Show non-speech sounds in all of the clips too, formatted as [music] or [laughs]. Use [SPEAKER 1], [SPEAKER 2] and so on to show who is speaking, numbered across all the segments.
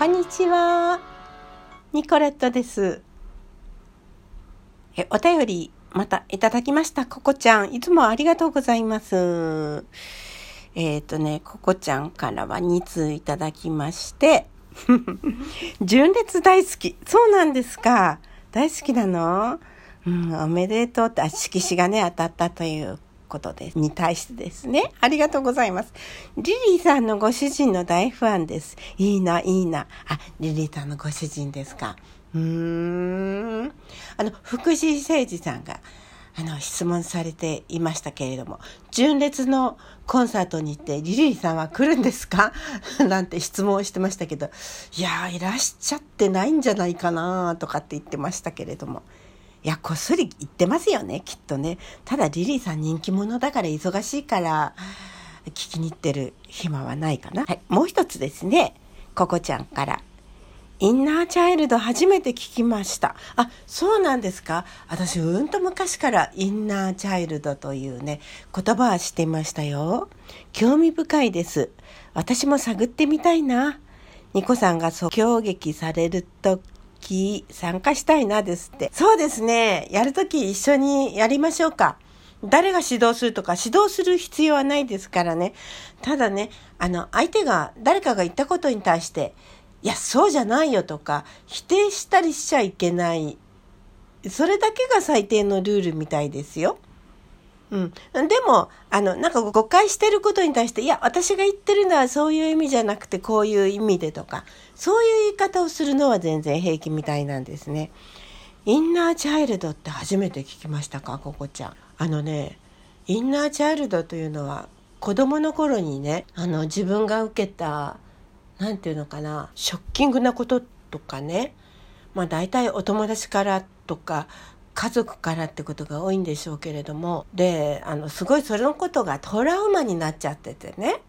[SPEAKER 1] こんにちは。ニコレットです。え、お便りまたいただきました。ココちゃん、いつもありがとうございます。えっ、ー、とね、ココちゃんからは2通いただきまして、[laughs] 純烈大好き。そうなんですか。大好きなの？うん、おめでとうって、あ、色紙がね、当たったということです。に対してですね。ありがとうございます。リリーさんのご主人の大ファンです。いいな、いいな。あ、リリーさんのご主人ですか。うーん。あの、福士誠二さんが、あの、質問されていましたけれども、純烈のコンサートに行ってリリーさんは来るんですか？[laughs] なんて質問をしてましたけど、いやいらっしゃってないんじゃないかなとかって言ってましたけれども。いや、こっそり言ってますよね、きっとね。ただリリーさん人気者だから忙しいから、聞きに行ってる暇はないかな。はい、もう一つですね、ココちゃんから。インナーチャイルド初めて聞きました。あ、そうなんですか私、うんと昔からインナーチャイルドというね、言葉は知っていましたよ。興味深いです。私も探ってみたいな。ニコさんが即興劇されるとき参加したいなですって。そうですね。やるとき一緒にやりましょうか。誰が指導するとか指導する必要はないですからね。ただね、あの、相手が、誰かが言ったことに対して、いや、そうじゃないよとか、否定したりしちゃいけない。それだけが最低のルールみたいですよ。うん。でも、あの、なんか誤解してることに対して、いや、私が言ってるのはそういう意味じゃなくて、こういう意味でとか、そういう言い方をするのは全然平気みたいなんですね。インナーチャイルドって初めて聞きましたか、ここちゃん。あのね、インナーチャイルドというのは、子供の頃にね、あの、自分が受けた、なんていうのかな、ショッキングなこととかね、まあ大体お友達からとか家族からってことが多いんでしょうけれども。であのすごいそれのことがトラウマになっちゃっててね。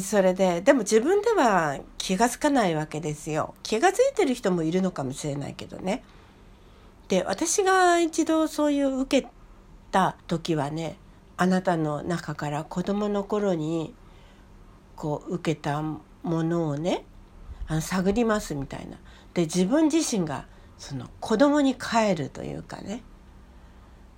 [SPEAKER 1] それででも自分では気が付かないわけですよ。気が付いてる人もいるのかもしれないけどね。で私が一度そういう受けた時はねあなたの中から子供の頃にこう受けたものをねあの探りますみたいな。で自分自身がその子供に帰るというかね。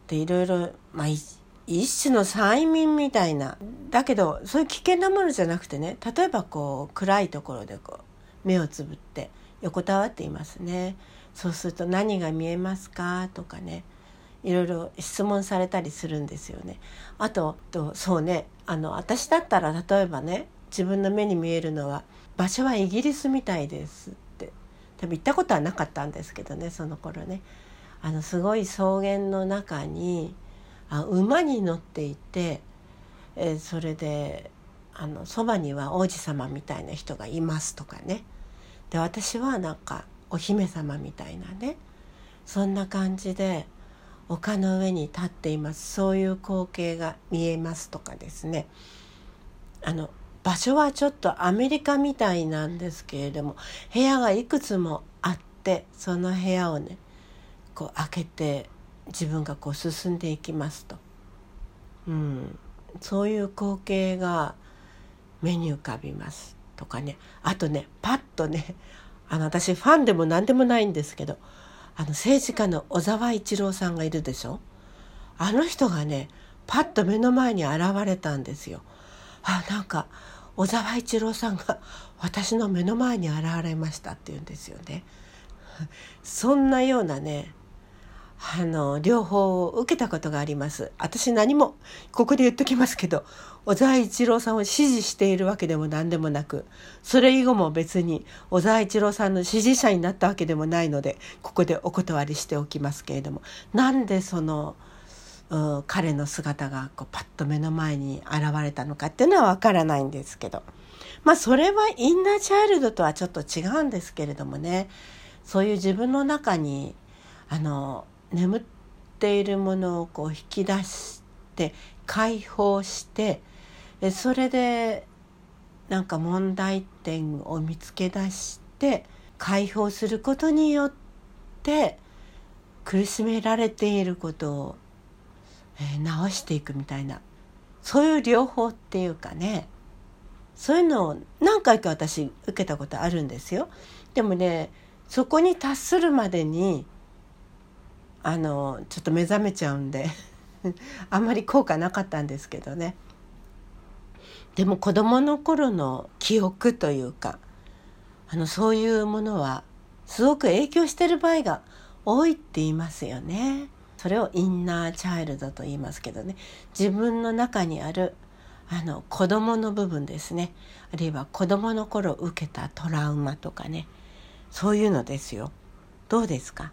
[SPEAKER 1] でいろいろ、まあ、一種の催眠みたいな。だけどそういう危険なものじゃなくてね。例えばこう暗いところでこう目をつぶって横たわっていますね。そうすると何が見えますかとかね。いろいろ質問されたりするんですよね。あとそうね。あの私だったら例えばね自分の目に見えるのは場所はイギリスみたいです。多分行ったことはなかったんですけどねその頃ね。あのすごい草原の中にあ馬に乗っていて、えー、それであのそばには王子様みたいな人がいますとかね。で私はなんかお姫様みたいなね。そんな感じで丘の上に立っています。そういう光景が見えますとかですね。あの場所はちょっとアメリカみたいなんですけれども部屋がいくつもあってその部屋をねこう開けて自分がこう進んでいきますと、うん、そういう光景が目に浮かびますとかね。あとねパッとねあの私ファンでも何でもないんですけどあの政治家の小沢一郎さんがいるでしょ？あの人がねパッと目の前に現れたんですよ。あなんか小沢一郎さんが私の目の前に現れましたって言うんですよね。そんなようなねあの両方を受けたことがあります私何もここで言っときますけど小沢一郎さんを支持しているわけでも何でもなくそれ以後も別に小沢一郎さんの支持者になったわけでもないのでここでお断りしておきますけれどもなんでその彼の姿がこうパッと目の前に現れたのかっていうのはわからないんですけど。まあそれはインナーチャイルドとはちょっと違うんですけれどもね。そういう自分の中にあの眠っているものをこう引き出して解放してそれでなんか問題点を見つけ出して解放することによって苦しめられていることをえ、直していくみたいなそういう療法っていうかねそういうのを何回か私受けたことあるんですよ。でもねそこに達するまでにあのちょっと目覚めちゃうんで [laughs] あんまり効果なかったんですけどね。でも子供の頃の記憶というかあのそういうものはすごく影響してる場合が多いって言いますよね。それをインナーチャイルドと言いますけどね。自分の中にあるあの子供の部分ですね。あるいは子供の頃受けたトラウマとかね。そういうのですよ。どうですか？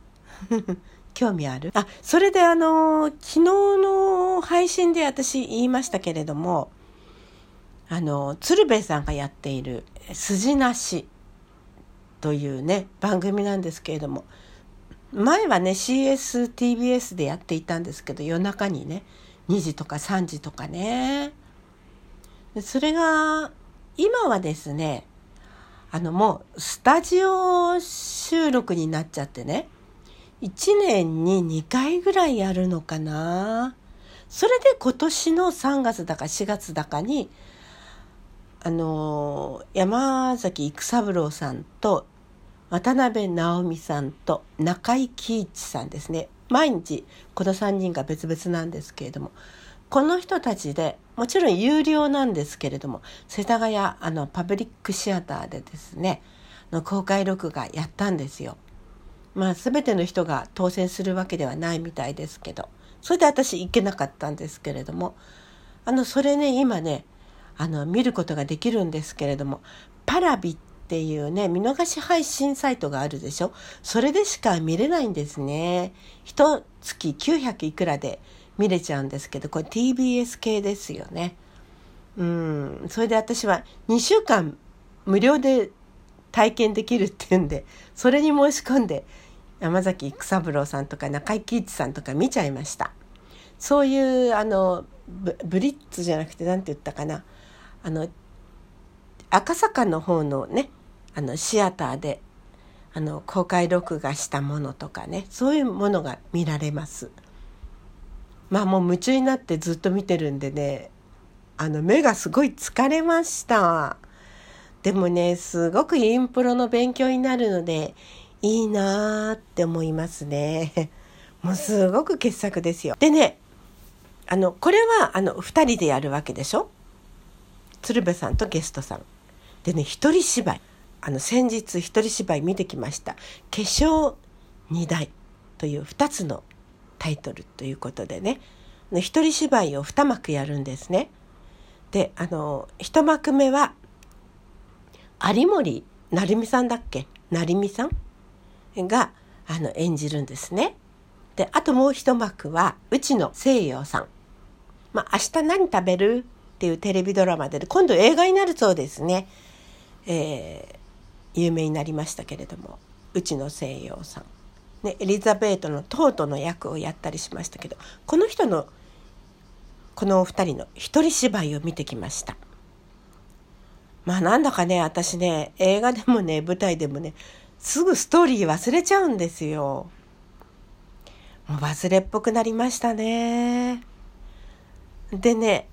[SPEAKER 1] [laughs] 興味ある？あそれであの昨日の配信で私言いましたけれどもあの鶴瓶さんがやっている「筋なし」というね番組なんですけれども前はね CSTBS でやっていたんですけど夜中にね2時とか3時とかね。それが今はですねあのもうスタジオ収録になっちゃってね1年に2回ぐらいやるのかな。それで今年の3月だか4月だかにあの山崎育三郎さんと渡辺直美さんと中井貴一さんですね毎日この3人が別々なんですけれどもこの人たちでもちろん有料なんですけれども世田谷あのパブリックシアターでですねの公開録画やったんですよ。まあ全ての人が当選するわけではないみたいですけどそれで私行けなかったんですけれどもあのそれね今ねあの見ることができるんですけれどもパラビッっていうね、見逃し配信サイトがあるでしょ？それでしか見れないんですね。一月900いくらで見れちゃうんですけど、これ TBS 系ですよね。うん。それで私は2週間無料で体験できるっていうんで、それに申し込んで、山崎育三郎さんとか中井貴一さんとか見ちゃいました。そういう、あの、ブリッツじゃなくて何て言ったかな？あの、赤坂の方のねあのシアターであの公開録画したものとかねそういうものが見られます。まあもう夢中になってずっと見てるんでねあの目がすごい疲れました。でもねすごくインプロの勉強になるのでいいなーって思いますね。[laughs] もうすごく傑作ですよ。でねあのこれはあの2人でやるわけでしょ？鶴瓶さんとゲストさん。でね一人芝居あの先日一人芝居見てきました「化粧二代」という2つのタイトルということでね一人芝居を2幕やるんですね。であの1幕目は有森成美さんだっけ？成美さん？があの演じるんですね。であともう一幕はうちの西洋さん。まあ、明日何食べる？っていうテレビドラマで今度映画になるそうですね。えー、有名になりましたけれどもうちの西洋さん、ね、エリザベートのトートの役をやったりしましたけどこの人のこのお二人の一人芝居を見てきました。まあなんだかね私ね映画でもね舞台でもねすぐストーリー忘れちゃうんですよ。もう忘れっぽくなりましたね。でね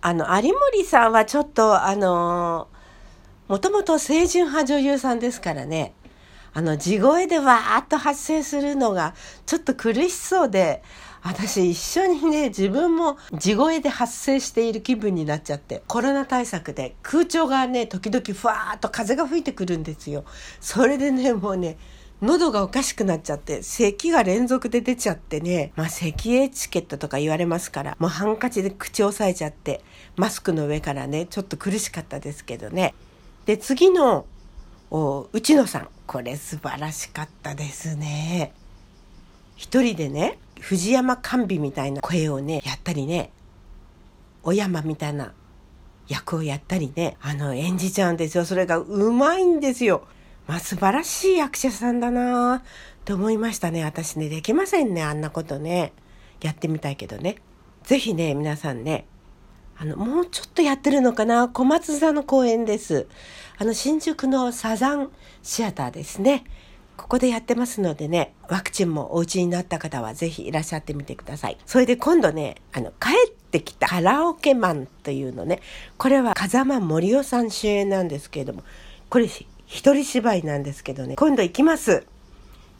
[SPEAKER 1] あの有森さんはちょっとあのもともと清純派女優さんですからね、あの、地声でわーっと発生するのがちょっと苦しそうで、私一緒にね、自分も地声で発生している気分になっちゃって、コロナ対策で空調がね、時々ふわーっと風が吹いてくるんですよ。それでね、もうね、喉がおかしくなっちゃって、咳が連続で出ちゃってね、まあ咳エチケットとか言われますから、もうハンカチで口を押さえちゃって、マスクの上からね、ちょっと苦しかったですけどね。で次の内野さんこれ素晴らしかったですね。一人でね藤山甘美みたいな声をねやったりね小山みたいな役をやったりねあの演じちゃうんですよそれがうまいんですよ。まあ素晴らしい役者さんだなと思いましたね私ねできませんねあんなことねやってみたいけどね。是非ね皆さんねあの、もうちょっとやってるのかな？小松座の公演です。あの、新宿のサザンシアターですね。ここでやってますのでね、ワクチンもお家になった方はぜひいらっしゃってみてください。それで今度ね、あの、帰ってきたカラオケマンというのね、これは風間森夫さん主演なんですけれども、これ一人芝居なんですけどね、今度行きます。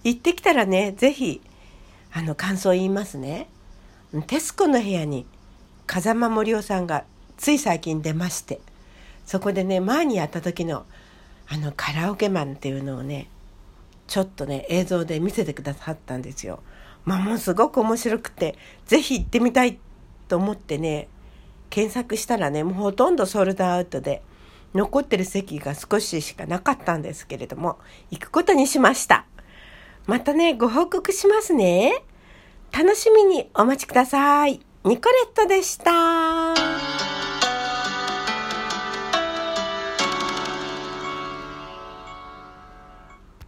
[SPEAKER 1] 行ってきたらね、ぜひ、あの、感想言いますね。テスコの部屋に風間森夫さんがつい最近出まして、そこでね、前にやった時のあのカラオケマンっていうのをね、ちょっとね、映像で見せてくださったんですよ。まあもうすごく面白くて、ぜひ行ってみたいと思ってね、検索したらね、もうほとんどソールドアウトで、残ってる席が少ししかなかったんですけれども、行くことにしました。またね、ご報告しますね。楽しみにお待ちください。ニコレットでした。